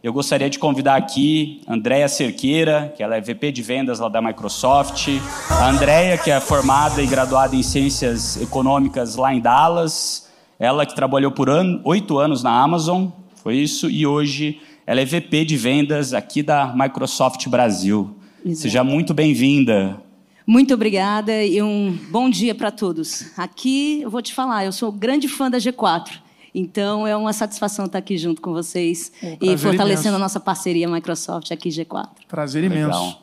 Eu gostaria de convidar aqui a Andréia Cerqueira, que ela é VP de vendas lá da Microsoft. A Andréia, que é formada e graduada em Ciências Econômicas lá em Dallas. Ela que trabalhou por oito anos na Amazon, foi isso, e hoje ela é VP de vendas aqui da Microsoft Brasil. Exato. Seja muito bem-vinda. Muito obrigada e um bom dia para todos. Aqui eu vou te falar, eu sou grande fã da G4. Então é uma satisfação estar aqui junto com vocês um e fortalecendo imenso. a nossa parceria Microsoft aqui G4. Prazer imenso. Legal.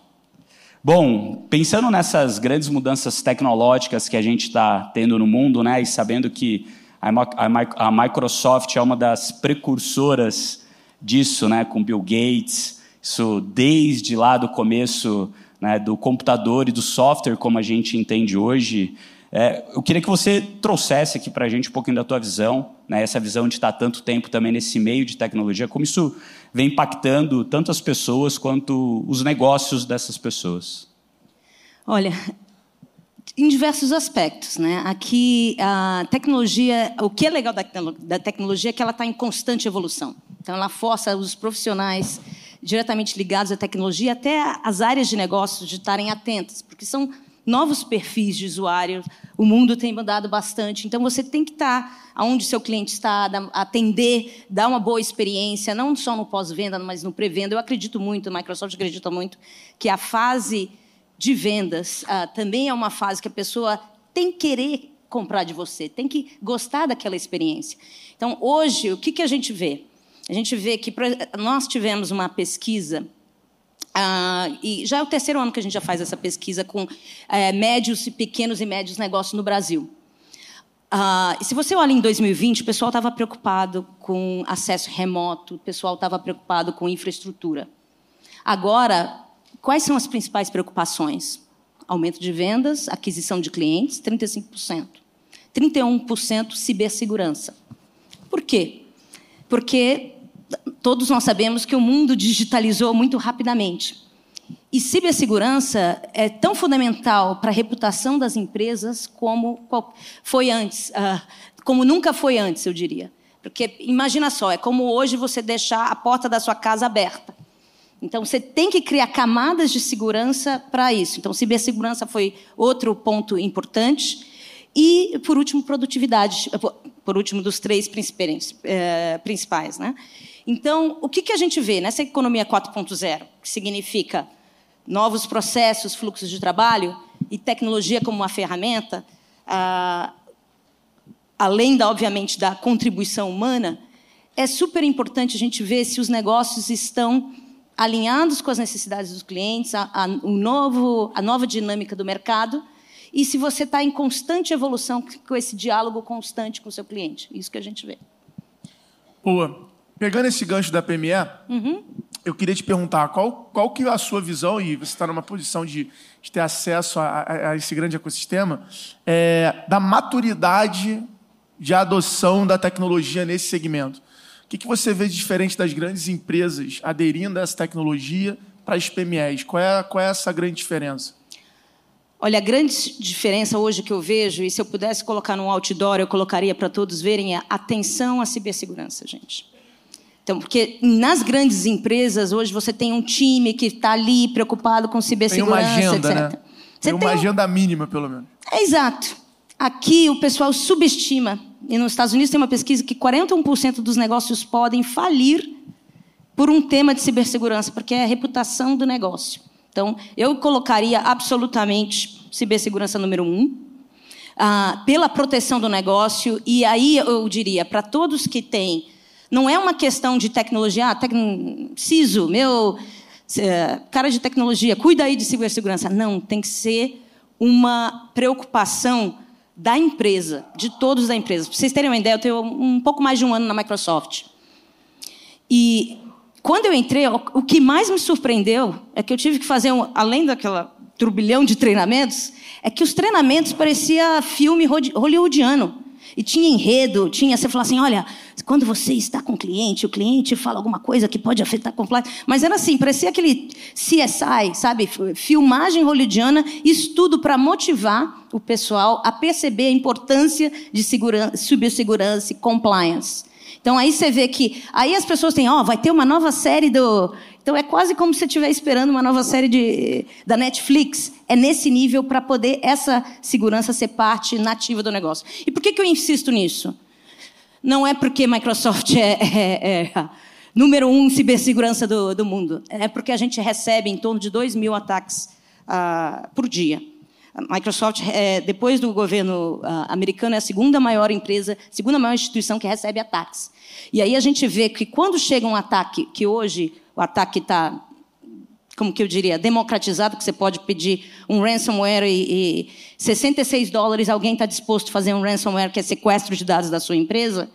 Bom, pensando nessas grandes mudanças tecnológicas que a gente está tendo no mundo, né, e sabendo que a Microsoft é uma das precursoras disso, né, com Bill Gates, isso desde lá do começo né, do computador e do software como a gente entende hoje. É, eu queria que você trouxesse aqui para a gente um pouquinho da tua visão, né, essa visão de estar tanto tempo também nesse meio de tecnologia, como isso vem impactando tanto as pessoas quanto os negócios dessas pessoas. Olha, em diversos aspectos, né? Aqui a tecnologia, o que é legal da tecnologia é que ela está em constante evolução. Então ela força os profissionais diretamente ligados à tecnologia até as áreas de negócio de estarem atentas, porque são novos perfis de usuário. O mundo tem mudado bastante, então você tem que estar aonde seu cliente está, atender, dar uma boa experiência, não só no pós-venda, mas no pré-venda. Eu acredito muito, a Microsoft acredita muito que a fase de vendas uh, também é uma fase que a pessoa tem que querer comprar de você, tem que gostar daquela experiência. Então, hoje, o que, que a gente vê? A gente vê que nós tivemos uma pesquisa Uh, e já é o terceiro ano que a gente já faz essa pesquisa com é, médios, pequenos e médios negócios no Brasil. E se você olha em 2020, o pessoal estava preocupado com acesso remoto, o pessoal estava preocupado com infraestrutura. Agora, Quais são as principais preocupações? Aumento de vendas, aquisição de clientes, 35%. 31% cibersegurança. Por quê? Porque todos nós sabemos que o mundo digitalizou muito rapidamente. E cibersegurança é tão fundamental para a reputação das empresas como foi antes, ah, como nunca foi antes, eu diria. Porque imagina só, é como hoje você deixar a porta da sua casa aberta. Então, você tem que criar camadas de segurança para isso. Então, cibersegurança foi outro ponto importante. E, por último, produtividade. Por último, dos três eh, principais. Né? Então, o que, que a gente vê nessa economia 4.0? Que significa novos processos, fluxos de trabalho e tecnologia como uma ferramenta, ah, além, da, obviamente, da contribuição humana, é super importante a gente ver se os negócios estão alinhados com as necessidades dos clientes, a, a, o novo, a nova dinâmica do mercado, e se você está em constante evolução com esse diálogo constante com o seu cliente. Isso que a gente vê. Boa. Pegando esse gancho da PME, uhum. eu queria te perguntar qual, qual que é a sua visão, e você está numa posição de, de ter acesso a, a, a, esse grande ecossistema, é, da maturidade de adoção da tecnologia nesse segmento. O que, que você vê de diferente das grandes empresas aderindo a essa tecnologia para as PMEs? Qual é, qual é essa grande diferença? Olha, a grande diferença hoje que eu vejo, e se eu pudesse colocar num outdoor, eu colocaria para todos verem, é atenção à cibersegurança, gente. Então, porque nas grandes empresas, hoje você tem um time que está ali preocupado com cibersegurança, tem uma agenda, etc. Né? Você tem uma tem agenda mínima, pelo menos. É, exato. Aqui o pessoal subestima e nos Estados Unidos tem uma pesquisa que 41% dos negócios podem falir por um tema de cibersegurança, porque é a reputação do negócio. Então, eu colocaria absolutamente cibersegurança número um, ah, pela proteção do negócio, e aí eu diria, para todos que têm, não é uma questão de tecnologia, ah, tec... CISO, meu eh, cara de tecnologia, cuida aí de cibersegurança. Não, tem que ser uma preocupação da empresa, de todos da empresa. Para vocês terem uma ideia, eu tenho um pouco mais de um ano na Microsoft. E quando eu entrei, o que mais me surpreendeu é que eu tive que fazer, um, além daquela turbilhão de treinamentos, é que os treinamentos parecia filme hollywoodiano. E tinha enredo, tinha, você fala assim, olha, quando você está com o cliente, o cliente fala alguma coisa que pode afetar a compliance. Mas era assim, parecia aquele CSI, sabe? Filmagem hollywoodiana, estudo para motivar o pessoal a perceber a importância de cibersegurança e compliance. Então aí você vê que aí as pessoas têm, ó, vai ter uma nova série do, então é quase como se você estiver esperando uma nova série de, da Netflix. É nesse nível para poder essa segurança ser parte nativa do negócio. E por que, que eu insisto nisso? Não é porque Microsoft é, é, é número um em cibersegurança do, do mundo. É porque a gente recebe em torno de 2 mil ataques uh, por dia. Microsoft, é, depois do governo uh, americano, é a segunda maior empresa, segunda maior instituição que recebe ataques. E aí a gente vê que quando chega um ataque, que hoje o ataque está, como que eu diria, democratizado, que você pode pedir um ransomware e, e 66 dólares alguém está disposto a fazer um ransomware que é sequestro de dados da sua empresa,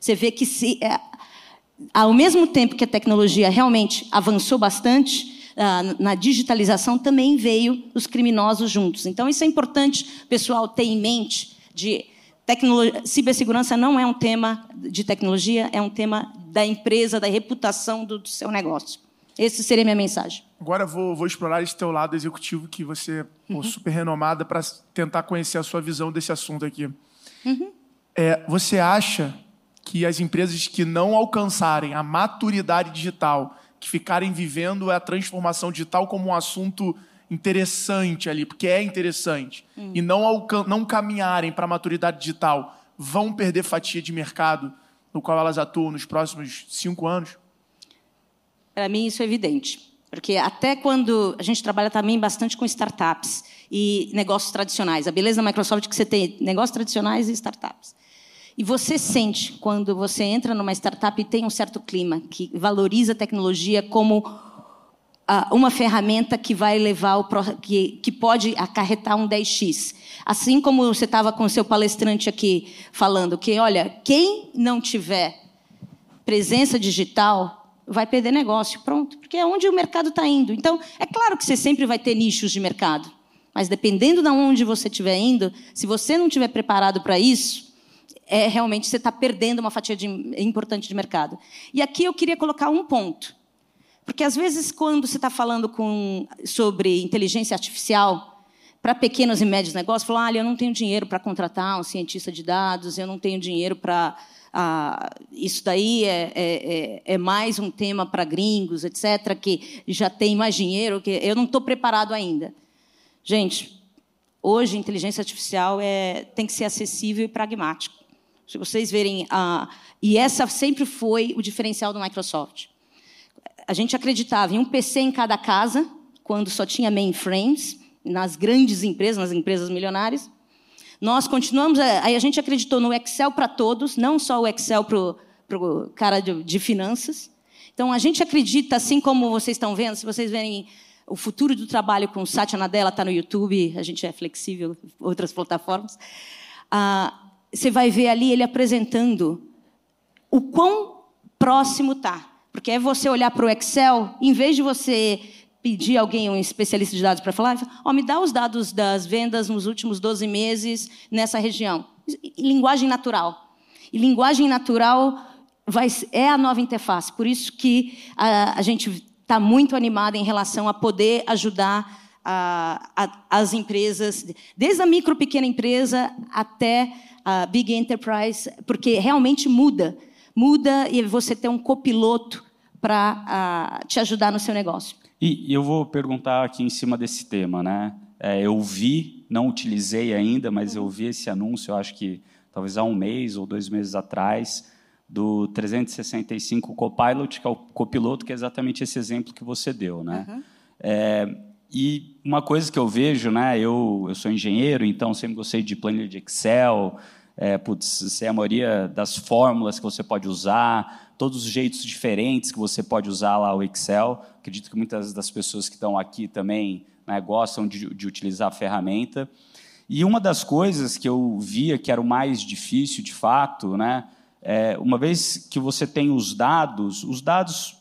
você vê que se, é, ao mesmo tempo que a tecnologia realmente avançou bastante, na digitalização também veio os criminosos juntos. Então, isso é importante, pessoal, ter em mente de cibersegurança não é um tema de tecnologia, é um tema da empresa, da reputação do, do seu negócio. Essa seria a minha mensagem. Agora vou, vou explorar esse teu lado executivo que você é uhum. super renomada para tentar conhecer a sua visão desse assunto aqui. Uhum. É, você acha que as empresas que não alcançarem a maturidade digital, que ficarem vivendo a transformação digital como um assunto interessante ali, porque é interessante, hum. e não, não caminharem para a maturidade digital, vão perder fatia de mercado no qual elas atuam nos próximos cinco anos? Para mim, isso é evidente. Porque até quando a gente trabalha também bastante com startups e negócios tradicionais. A beleza da Microsoft é que você tem negócios tradicionais e startups. E você sente quando você entra numa startup e tem um certo clima que valoriza a tecnologia como uma ferramenta que vai levar o que, que pode acarretar um 10x. Assim como você estava com o seu palestrante aqui falando que, olha, quem não tiver presença digital vai perder negócio, pronto, porque é onde o mercado está indo. Então, é claro que você sempre vai ter nichos de mercado, mas dependendo de onde você estiver indo, se você não estiver preparado para isso, é realmente você está perdendo uma fatia de, importante de mercado. E aqui eu queria colocar um ponto. Porque às vezes, quando você está falando com, sobre inteligência artificial, para pequenos e médios negócios, falam: olha, eu não tenho dinheiro para contratar um cientista de dados, eu não tenho dinheiro para. Ah, isso daí é, é, é, é mais um tema para gringos, etc., que já tem mais dinheiro, que eu não estou preparado ainda. Gente, hoje inteligência artificial é, tem que ser acessível e pragmático. Se vocês verem, ah, e essa sempre foi o diferencial do Microsoft a gente acreditava em um PC em cada casa, quando só tinha mainframes, nas grandes empresas, nas empresas milionárias. Nós continuamos, aí a gente acreditou no Excel para todos, não só o Excel para o cara de, de finanças. Então, a gente acredita, assim como vocês estão vendo, se vocês verem o futuro do trabalho com Satya Nadella, está no YouTube, a gente é flexível, outras plataformas. Ah, você vai ver ali ele apresentando o quão próximo está porque é você olhar para o Excel, em vez de você pedir alguém, um especialista de dados, para falar, oh, me dá os dados das vendas nos últimos 12 meses nessa região. Em linguagem natural. E linguagem natural vai, é a nova interface. Por isso que a, a gente está muito animada em relação a poder ajudar a, a, as empresas, desde a micro pequena empresa até a big enterprise, porque realmente muda muda e você ter um copiloto para uh, te ajudar no seu negócio. E, e, eu vou perguntar aqui em cima desse tema, né? É, eu vi, não utilizei ainda, mas eu vi esse anúncio, eu acho que talvez há um mês ou dois meses atrás, do 365 Copilot, que é o copiloto, que é exatamente esse exemplo que você deu, né? Uhum. É, e uma coisa que eu vejo, né? Eu, eu sou engenheiro, então sempre gostei de planilha de Excel, é, putz, sei a maioria das fórmulas que você pode usar, todos os jeitos diferentes que você pode usar lá o Excel. Acredito que muitas das pessoas que estão aqui também né, gostam de, de utilizar a ferramenta. E uma das coisas que eu via que era o mais difícil, de fato, né, é, uma vez que você tem os dados, os dados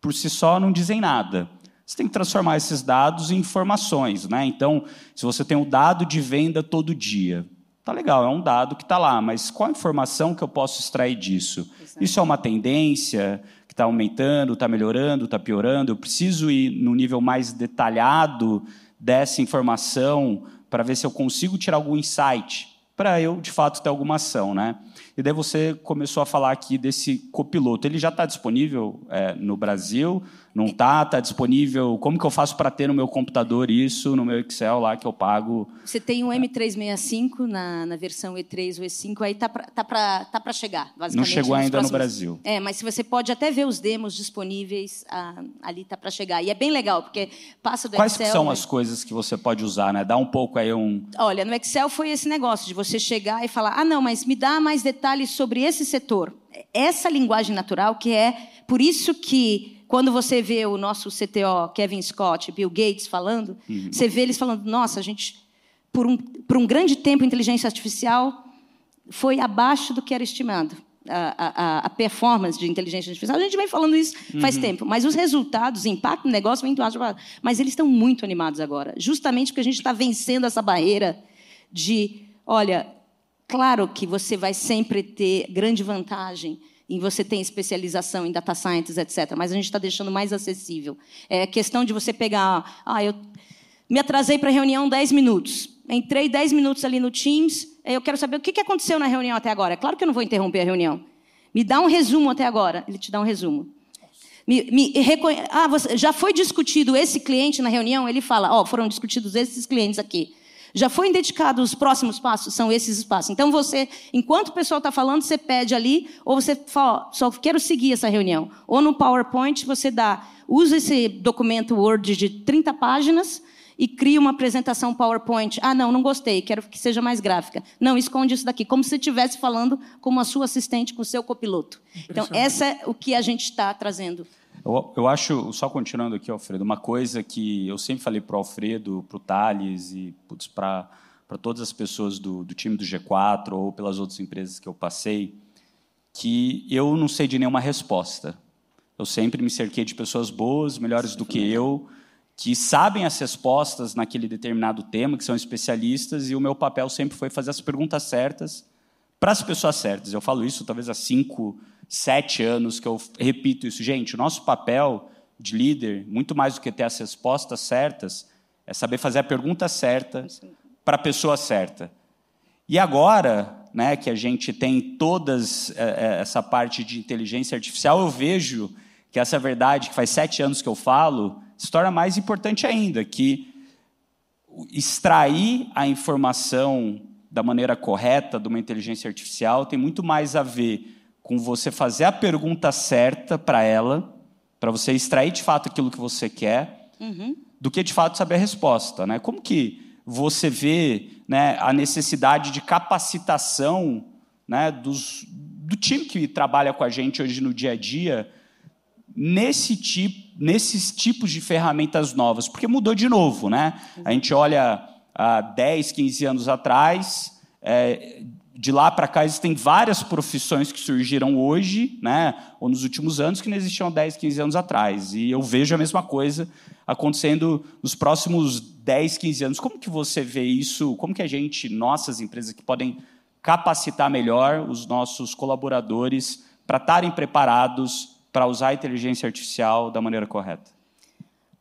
por si só não dizem nada. Você tem que transformar esses dados em informações. Né? Então, se você tem o um dado de venda todo dia, Tá legal, é um dado que está lá, mas qual a informação que eu posso extrair disso? Exato. Isso é uma tendência que está aumentando, está melhorando, está piorando? Eu preciso ir no nível mais detalhado dessa informação para ver se eu consigo tirar algum insight para eu, de fato, ter alguma ação. Né? E daí você começou a falar aqui desse copiloto. Ele já está disponível é, no Brasil? Não está? Está disponível? Como que eu faço para ter no meu computador isso, no meu Excel lá que eu pago? Você tem um M365 na, na versão E3 ou E5, aí está para tá tá chegar, basicamente. Não chegou ainda próximos... no Brasil. É, mas se você pode até ver os demos disponíveis, ah, ali está para chegar. E é bem legal, porque passa do Quais Excel... são as coisas que você pode usar? Né? Dá um pouco aí um... Olha, no Excel foi esse negócio de você chegar e falar, ah, não, mas me dá mais detalhes detalhes sobre esse setor. Essa linguagem natural que é por isso que quando você vê o nosso CTO, Kevin Scott, Bill Gates falando, uhum. você vê eles falando, nossa, a gente, por um, por um grande tempo, a inteligência artificial foi abaixo do que era estimado. A, a, a, performance de inteligência artificial. A gente vem falando isso faz uhum. tempo, mas os resultados, o impacto no negócio vem do. Mas eles estão muito animados agora, justamente porque a gente está vencendo essa barreira de, olha, Claro que você vai sempre ter grande vantagem em você ter especialização em data science, etc. Mas a gente está deixando mais acessível. É questão de você pegar. Ah, eu me atrasei para a reunião 10 minutos. Entrei 10 minutos ali no Teams. Eu quero saber o que aconteceu na reunião até agora. É claro que eu não vou interromper a reunião. Me dá um resumo até agora. Ele te dá um resumo. Me, me. Ah, você... já foi discutido esse cliente na reunião? Ele fala: Ó, oh, foram discutidos esses clientes aqui. Já foi indicado os próximos passos? São esses passos. Então você, enquanto o pessoal está falando, você pede ali, ou você fala, só quero seguir essa reunião. Ou no PowerPoint você dá, usa esse documento Word de 30 páginas e cria uma apresentação PowerPoint. Ah, não, não gostei, quero que seja mais gráfica. Não, esconde isso daqui, como se você estivesse falando com a sua assistente, com o seu copiloto. Então, essa é o que a gente está trazendo eu, eu, acho, só continuando aqui, Alfredo, uma coisa que eu sempre falei para o Alfredo, para o Thales e para todas as pessoas do, do, time do G4 ou pelas outras empresas que eu passei, que eu não sei de nenhuma resposta. Eu sempre me cerquei de pessoas boas, melhores do que eu, que sabem as respostas naquele determinado tema, que são especialistas, e o meu papel sempre foi fazer as perguntas certas para as pessoas certas. Eu falo isso talvez há cinco sete anos que eu repito isso. Gente, o nosso papel de líder, muito mais do que ter as respostas certas, é saber fazer a pergunta certa para a pessoa certa. E agora, né, que a gente tem todas é, essa parte de inteligência artificial, eu vejo que essa verdade, que faz sete anos que eu falo, se torna mais importante ainda, que extrair a informação da maneira correta de uma inteligência artificial tem muito mais a ver com você fazer a pergunta certa para ela, para você extrair de fato aquilo que você quer, uhum. do que de fato saber a resposta. Né? Como que você vê né, a necessidade de capacitação né, dos, do time que trabalha com a gente hoje no dia a dia nesse tipo, nesses tipos de ferramentas novas? Porque mudou de novo. Né? A gente olha há 10, 15 anos atrás, é, de lá para cá existem várias profissões que surgiram hoje, né, ou nos últimos anos, que não existiam 10, 15 anos atrás. E eu vejo a mesma coisa acontecendo nos próximos 10, 15 anos. Como que você vê isso? Como que a gente, nossas empresas que podem capacitar melhor os nossos colaboradores para estarem preparados para usar a inteligência artificial da maneira correta?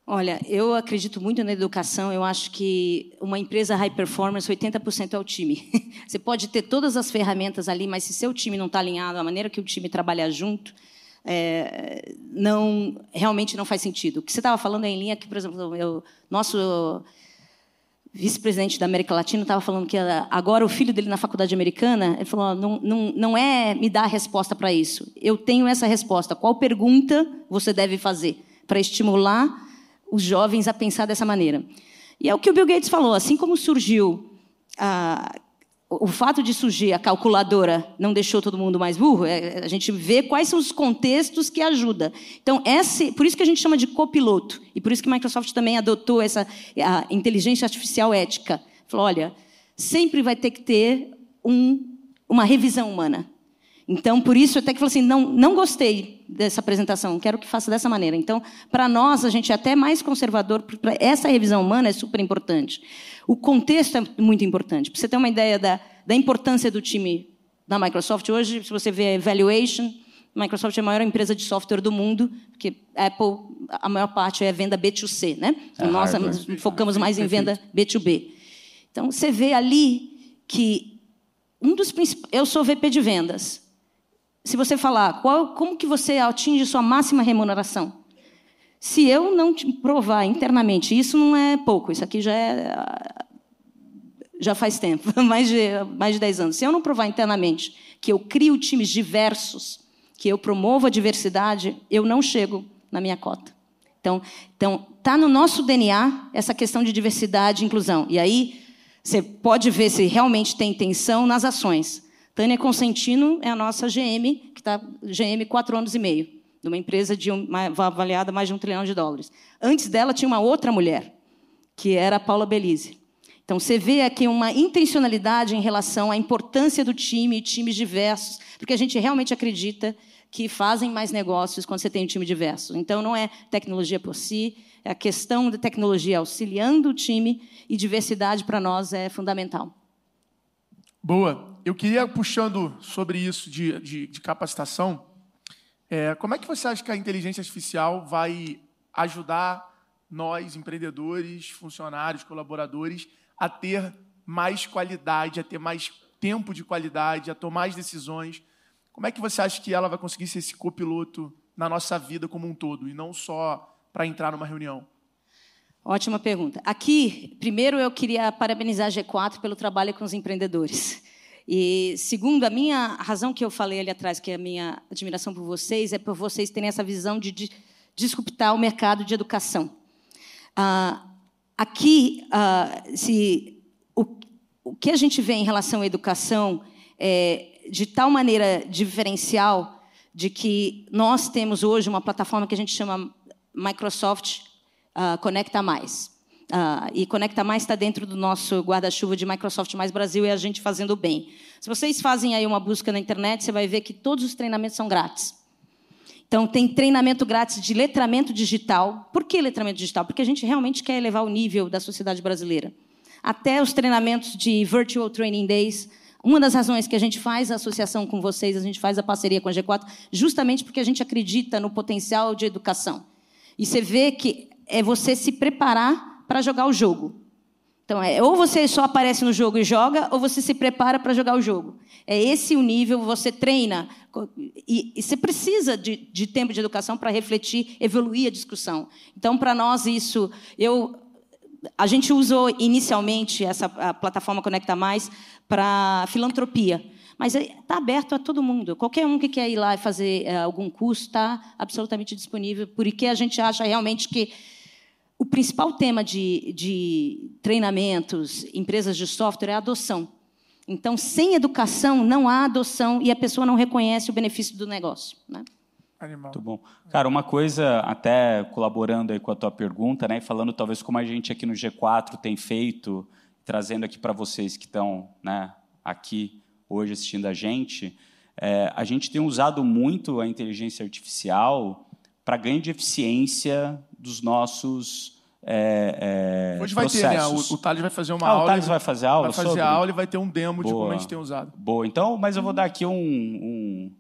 Olha, eu acredito muito na educação. Eu acho que uma empresa high performance, 80% é o time. Você pode ter todas as ferramentas ali, mas se seu time não está alinhado, a maneira que o time trabalha junto, é, não realmente não faz sentido. O que você estava falando é em linha que, por exemplo, o nosso vice-presidente da América Latina estava falando que agora o filho dele na faculdade americana, ele falou, não, não, não é me dar a resposta para isso. Eu tenho essa resposta. Qual pergunta você deve fazer para estimular os jovens a pensar dessa maneira. E é o que o Bill Gates falou, assim como surgiu a, o fato de surgir a calculadora não deixou todo mundo mais burro, é, a gente vê quais são os contextos que ajuda. Então, esse, por isso que a gente chama de copiloto, e por isso que a Microsoft também adotou essa inteligência artificial ética. Falou, olha, sempre vai ter que ter um, uma revisão humana. Então, por isso, até que falou assim: não, não gostei dessa apresentação, quero que faça dessa maneira. Então, para nós, a gente é até mais conservador, para essa revisão humana é super importante. O contexto é muito importante. Para você ter uma ideia da, da importância do time da Microsoft, hoje, se você vê a evaluation, a Microsoft é a maior empresa de software do mundo, porque Apple, a maior parte é venda B2C, né? É nós focamos mais em venda B2B. Então, você vê ali que um dos eu sou VP de vendas. Se você falar qual, como que você atinge sua máxima remuneração, se eu não provar internamente, isso não é pouco, isso aqui já é já faz tempo, mais de mais de 10 anos. Se eu não provar internamente que eu crio times diversos, que eu promovo a diversidade, eu não chego na minha cota. Então, então tá no nosso DNA essa questão de diversidade e inclusão. E aí você pode ver se realmente tem intenção nas ações. Tânia Consentino é a nossa GM, que está GM quatro anos e meio, de uma empresa de uma, avaliada mais de um trilhão de dólares. Antes dela tinha uma outra mulher, que era a Paula Belize. Então você vê aqui uma intencionalidade em relação à importância do time, times diversos, porque a gente realmente acredita que fazem mais negócios quando você tem um time diverso. Então não é tecnologia por si, é a questão da tecnologia auxiliando o time e diversidade para nós é fundamental. Boa. Eu queria, puxando sobre isso de, de, de capacitação, é, como é que você acha que a inteligência artificial vai ajudar nós, empreendedores, funcionários, colaboradores, a ter mais qualidade, a ter mais tempo de qualidade, a tomar as decisões? Como é que você acha que ela vai conseguir ser esse copiloto na nossa vida como um todo, e não só para entrar numa reunião? Ótima pergunta. Aqui, primeiro eu queria parabenizar a G4 pelo trabalho com os empreendedores. E segundo, a minha razão que eu falei ali atrás, que é a minha admiração por vocês, é por vocês terem essa visão de, de disruptar o mercado de educação. Ah, aqui, ah, se, o, o que a gente vê em relação à educação é de tal maneira diferencial de que nós temos hoje uma plataforma que a gente chama Microsoft uh, Conecta Mais. Uh, e Conecta Mais está dentro do nosso guarda-chuva de Microsoft Mais Brasil e a gente fazendo bem. Se vocês fazem aí uma busca na internet, você vai ver que todos os treinamentos são grátis. Então, tem treinamento grátis de letramento digital. Por que letramento digital? Porque a gente realmente quer elevar o nível da sociedade brasileira. Até os treinamentos de Virtual Training Days. Uma das razões que a gente faz a associação com vocês, a gente faz a parceria com a G4, justamente porque a gente acredita no potencial de educação. E você vê que é você se preparar para jogar o jogo. Então, é, ou você só aparece no jogo e joga, ou você se prepara para jogar o jogo. É esse o nível, você treina. E, e você precisa de, de, tempo de educação para refletir, evoluir a discussão. Então, para nós, isso. Eu, a gente usou inicialmente essa plataforma Conecta Mais para filantropia. Mas está aberto a todo mundo. Qualquer um que quer ir lá e fazer uh, algum curso está absolutamente disponível, porque a gente acha realmente que o principal tema de, de treinamentos, empresas de software, é a adoção. Então, sem educação, não há adoção e a pessoa não reconhece o benefício do negócio. Né? Animal. Muito bom. Cara, uma coisa, até colaborando aí com a tua pergunta, né, falando talvez como a gente aqui no G4 tem feito, trazendo aqui para vocês que estão né, aqui hoje assistindo a gente, é, a gente tem usado muito a inteligência artificial para ganho de eficiência dos nossos é, é, Hoje vai processos. ter, né? O, o Thales vai fazer uma ah, aula. O Thales vai fazer aula? Vai fazer sobre? aula e vai ter um demo Boa. de como a gente tem usado. Boa, então, mas eu vou dar aqui um, um,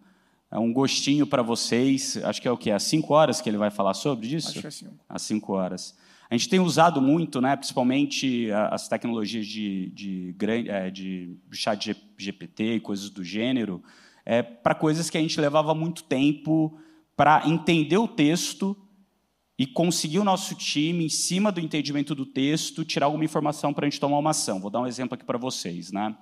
um gostinho para vocês. Acho que é o quê? Às 5 horas que ele vai falar sobre isso? Acho que é 5. Às 5 horas. A gente tem usado muito, né, principalmente as tecnologias de, de, é, de, de chat GPT e coisas do gênero, é, para coisas que a gente levava muito tempo para entender o texto e conseguir o nosso time, em cima do entendimento do texto, tirar alguma informação para a gente tomar uma ação. Vou dar um exemplo aqui para vocês. Né?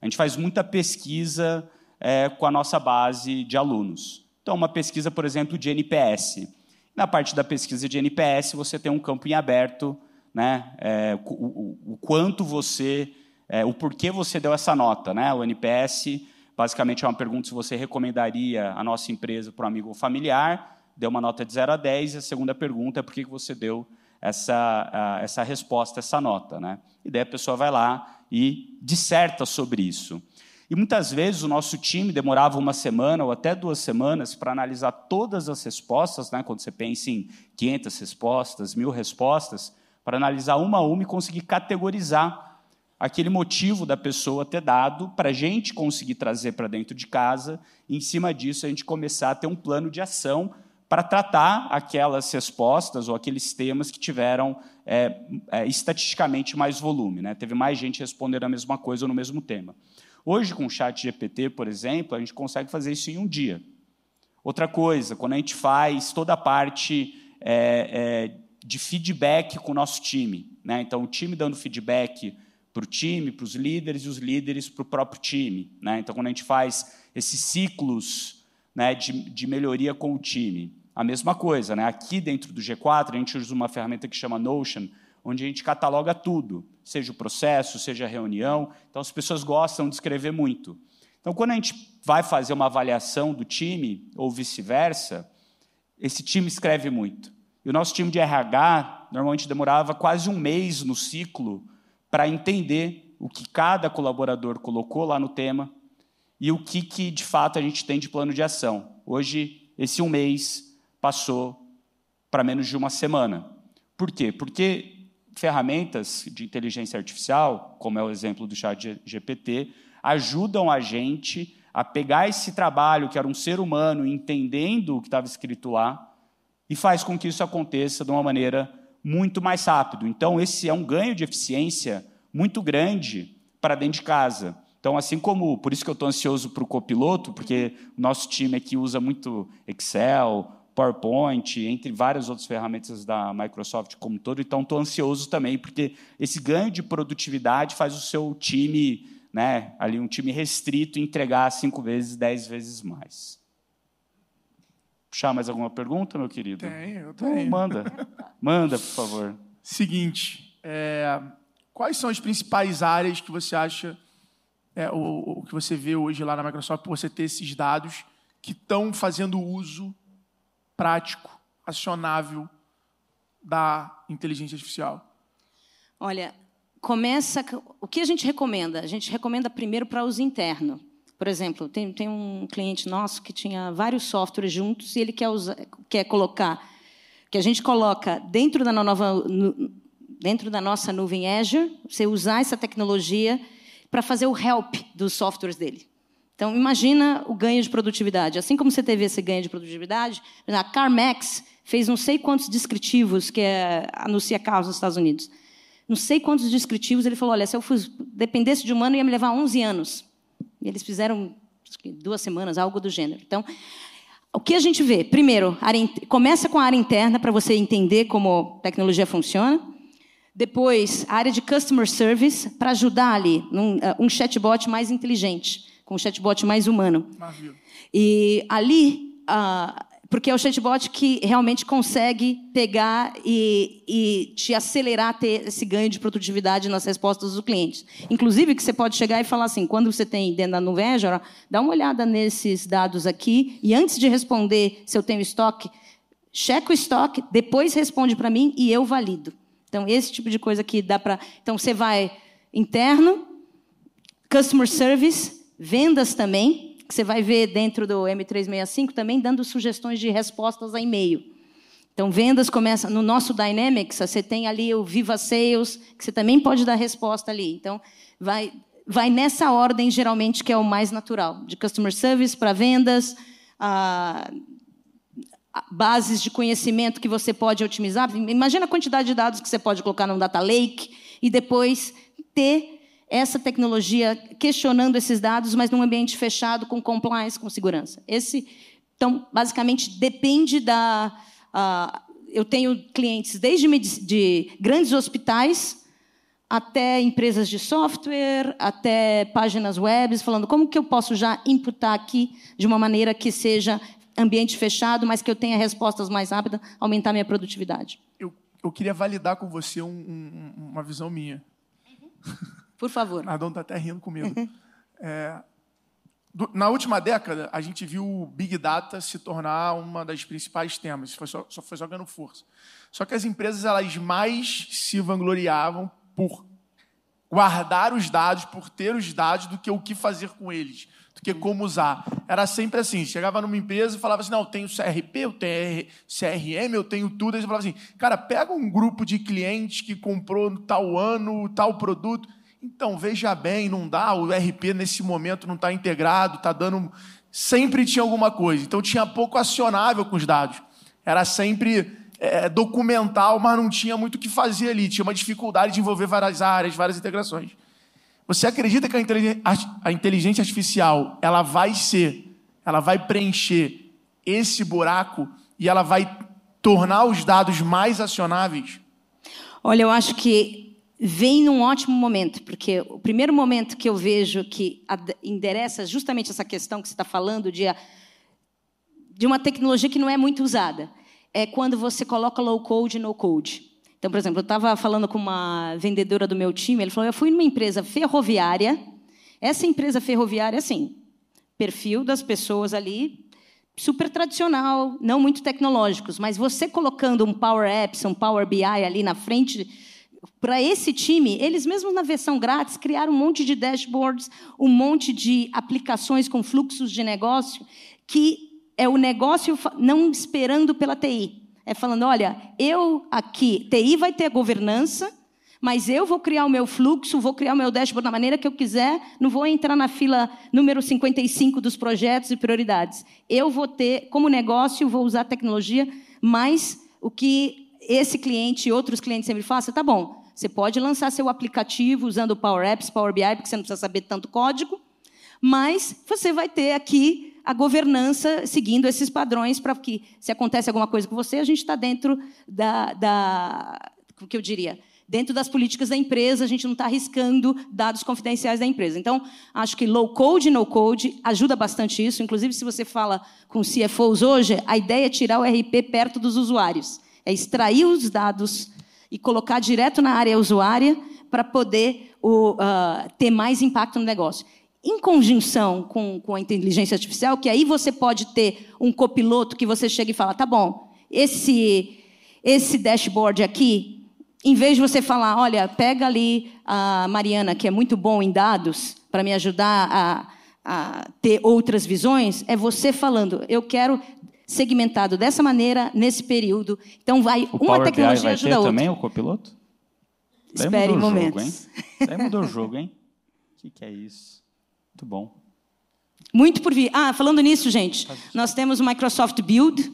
A gente faz muita pesquisa é, com a nossa base de alunos. Então, uma pesquisa, por exemplo, de NPS. Na parte da pesquisa de NPS, você tem um campo em aberto, né? É, o, o, o, quanto você, é, o porquê você deu essa nota, né? O NPS basicamente é uma pergunta se você recomendaria a nossa empresa para um amigo ou familiar, deu uma nota de 0 a 10, e a segunda pergunta é por que você deu essa, essa resposta, essa nota, né? E daí a pessoa vai lá e disserta sobre isso. E muitas vezes o nosso time demorava uma semana ou até duas semanas para analisar todas as respostas, né? quando você pensa em 500 respostas, mil respostas, para analisar uma a uma e conseguir categorizar aquele motivo da pessoa ter dado para a gente conseguir trazer para dentro de casa e, em cima disso, a gente começar a ter um plano de ação para tratar aquelas respostas ou aqueles temas que tiveram é, é, estatisticamente mais volume. Né? Teve mais gente respondendo a mesma coisa ou no mesmo tema. Hoje, com o chat GPT, por exemplo, a gente consegue fazer isso em um dia. Outra coisa, quando a gente faz toda a parte é, é, de feedback com o nosso time. Né? Então, o time dando feedback para o time, para os líderes, e os líderes para o próprio time. Né? Então, quando a gente faz esses ciclos né, de, de melhoria com o time. A mesma coisa, né? aqui dentro do G4, a gente usa uma ferramenta que chama Notion, onde a gente cataloga tudo, seja o processo, seja a reunião. Então, as pessoas gostam de escrever muito. Então, quando a gente vai fazer uma avaliação do time, ou vice-versa, esse time escreve muito. E o nosso time de RH normalmente demorava quase um mês no ciclo para entender o que cada colaborador colocou lá no tema e o que, que de fato a gente tem de plano de ação. Hoje, esse um mês passou para menos de uma semana. Por quê? Porque ferramentas de inteligência artificial, como é o exemplo do chat GPT, ajudam a gente a pegar esse trabalho que era um ser humano entendendo o que estava escrito lá e faz com que isso aconteça de uma maneira muito mais rápido. Então, esse é um ganho de eficiência muito grande para dentro de casa. Então, assim como, por isso que eu estou ansioso para o copiloto, porque o nosso time aqui usa muito Excel, PowerPoint, entre várias outras ferramentas da Microsoft como um todo, então estou ansioso também, porque esse ganho de produtividade faz o seu time, né, ali um time restrito, entregar cinco vezes, dez vezes mais. Puxar mais alguma pergunta, meu querido? Tenho, eu tenho. Então, manda, manda, por favor. Seguinte, é, quais são as principais áreas que você acha é, o, o, que você vê hoje lá na Microsoft, por você ter esses dados que estão fazendo uso prático, acionável da inteligência artificial? Olha, começa. O que a gente recomenda? A gente recomenda primeiro para uso interno. Por exemplo, tem, tem um cliente nosso que tinha vários softwares juntos e ele quer, usar, quer colocar, que a gente coloca dentro da, nova, dentro da nossa nuvem Azure, você usar essa tecnologia para fazer o help dos softwares dele. Então, imagina o ganho de produtividade. Assim como você teve esse ganho de produtividade, a CarMax fez não sei quantos descritivos, que é, anuncia carros nos Estados Unidos. Não sei quantos descritivos, ele falou, olha, se eu dependesse de um ano, ia me levar 11 anos. E eles fizeram duas semanas, algo do gênero. Então, o que a gente vê? Primeiro, começa com a área interna, para você entender como a tecnologia funciona. Depois, a área de customer service, para ajudar ali, num, uh, um chatbot mais inteligente, com um chatbot mais humano. Maravilha. E ali, uh, porque é o chatbot que realmente consegue pegar e, e, te acelerar ter esse ganho de produtividade nas respostas dos clientes. Inclusive, que você pode chegar e falar assim, quando você tem dentro da nuvem Azure, dá uma olhada nesses dados aqui e antes de responder se eu tenho estoque, checa o estoque, depois responde para mim e eu valido. Então, esse tipo de coisa que dá para. Então, você vai interno, customer service, vendas também, que você vai ver dentro do M365 também dando sugestões de respostas a e-mail. Então, vendas começa no nosso Dynamics, você tem ali o Viva Sales, que você também pode dar resposta ali. Então, vai, vai nessa ordem, geralmente, que é o mais natural. De customer service para vendas, a bases de conhecimento que você pode otimizar. Imagina a quantidade de dados que você pode colocar num data lake e depois ter essa tecnologia questionando esses dados, mas num ambiente fechado, com compliance, com segurança. Esse, então, basicamente, depende da. Uh, eu tenho clientes desde de grandes hospitais até empresas de software, até páginas web, falando como que eu posso já imputar aqui de uma maneira que seja ambiente fechado, mas que eu tenha respostas mais rápidas, aumentar minha produtividade. Eu, eu queria validar com você um, um, uma visão minha. Por favor. Nardon está até rindo comigo. É, do, na última década, a gente viu o Big Data se tornar uma das principais temas. Foi só, só foi só ganhando força. Só que as empresas elas mais se vangloriavam por guardar os dados, por ter os dados, do que o que fazer com eles do que como usar. Era sempre assim. Chegava numa empresa e falava assim: não, eu tenho CRP, eu tenho CRM, eu tenho tudo. Aí você falava assim: cara, pega um grupo de clientes que comprou no tal ano, tal produto. Então, veja bem, não dá, o RP nesse momento não está integrado, está dando. Sempre tinha alguma coisa. Então, tinha pouco acionável com os dados. Era sempre é, documental, mas não tinha muito o que fazer ali. Tinha uma dificuldade de envolver várias áreas, várias integrações. Você acredita que a inteligência artificial ela vai ser, ela vai preencher esse buraco e ela vai tornar os dados mais acionáveis? Olha, eu acho que vem num ótimo momento, porque o primeiro momento que eu vejo que endereça justamente essa questão que você está falando de, de uma tecnologia que não é muito usada, é quando você coloca low code e no code. Então, por exemplo, eu estava falando com uma vendedora do meu time, ele falou: eu fui numa empresa ferroviária. Essa empresa ferroviária, assim, perfil das pessoas ali super tradicional, não muito tecnológicos, mas você colocando um Power Apps, um Power BI ali na frente para esse time, eles mesmos na versão grátis criaram um monte de dashboards, um monte de aplicações com fluxos de negócio que é o negócio não esperando pela TI. É falando, olha, eu aqui, TI vai ter governança, mas eu vou criar o meu fluxo, vou criar o meu dashboard da maneira que eu quiser, não vou entrar na fila número 55 dos projetos e prioridades. Eu vou ter, como negócio, vou usar tecnologia, mas o que esse cliente e outros clientes sempre façam, tá bom, você pode lançar seu aplicativo usando Power Apps, Power BI, porque você não precisa saber tanto código, mas você vai ter aqui a governança seguindo esses padrões para que, se acontece alguma coisa com você, a gente está dentro da, da, o que eu diria, dentro das políticas da empresa, a gente não está arriscando dados confidenciais da empresa. Então, acho que low code no code ajuda bastante isso. Inclusive, se você fala com CFOs hoje, a ideia é tirar o RP perto dos usuários, é extrair os dados e colocar direto na área usuária para poder o, uh, ter mais impacto no negócio. Em conjunção com, com a inteligência artificial, que aí você pode ter um copiloto que você chega e fala: tá bom, esse, esse dashboard aqui em vez de você falar, olha, pega ali a Mariana, que é muito bom em dados, para me ajudar a, a, ter outras visões, é você falando, eu quero segmentado dessa maneira, nesse período. Então, vai o uma Power tecnologia BI vai ajuda a ter outra. também o copiloto? Espere mudou o momentos. Jogo, hein? Daí mudou o jogo, hein? O que, que é isso? Muito bom. Muito por vir. Ah, falando nisso, gente, nós temos o Microsoft Build,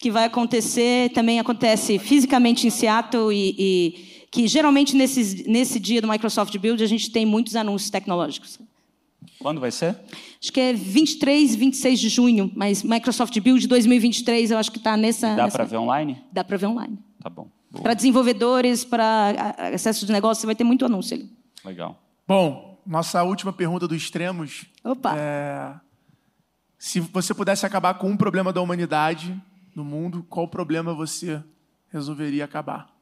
que vai acontecer, também acontece fisicamente em Seattle e, e que geralmente nesse, nesse dia do Microsoft Build a gente tem muitos anúncios tecnológicos. Quando vai ser? Acho que é 23, 26 de junho, mas Microsoft Build 2023 eu acho que está nessa. Dá nessa... para ver online? Dá para ver online. Tá bom. Para desenvolvedores, para acesso de negócio, você vai ter muito anúncio ali. Legal. Bom, nossa última pergunta do Extremos. Opa! É... Se você pudesse acabar com um problema da humanidade no mundo, qual problema você resolveria acabar?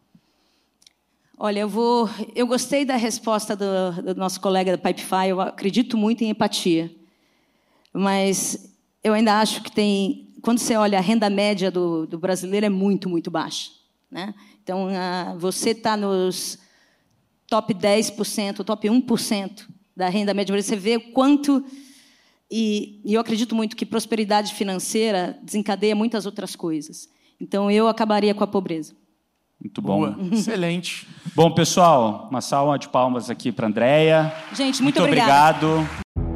Olha, eu vou. Eu gostei da resposta do, do nosso colega da Pipefy. Eu acredito muito em empatia, mas eu ainda acho que tem. Quando você olha a renda média do, do brasileiro é muito, muito baixa, né? Então, ah, você está nos top 10%, top 1% da renda média brasileira. Você vê quanto e, e eu acredito muito que prosperidade financeira desencadeia muitas outras coisas. Então, eu acabaria com a pobreza. Muito bom. Boa, excelente. Bom, pessoal, uma salva de palmas aqui para a Andrea. Gente, muito, muito obrigada. obrigado.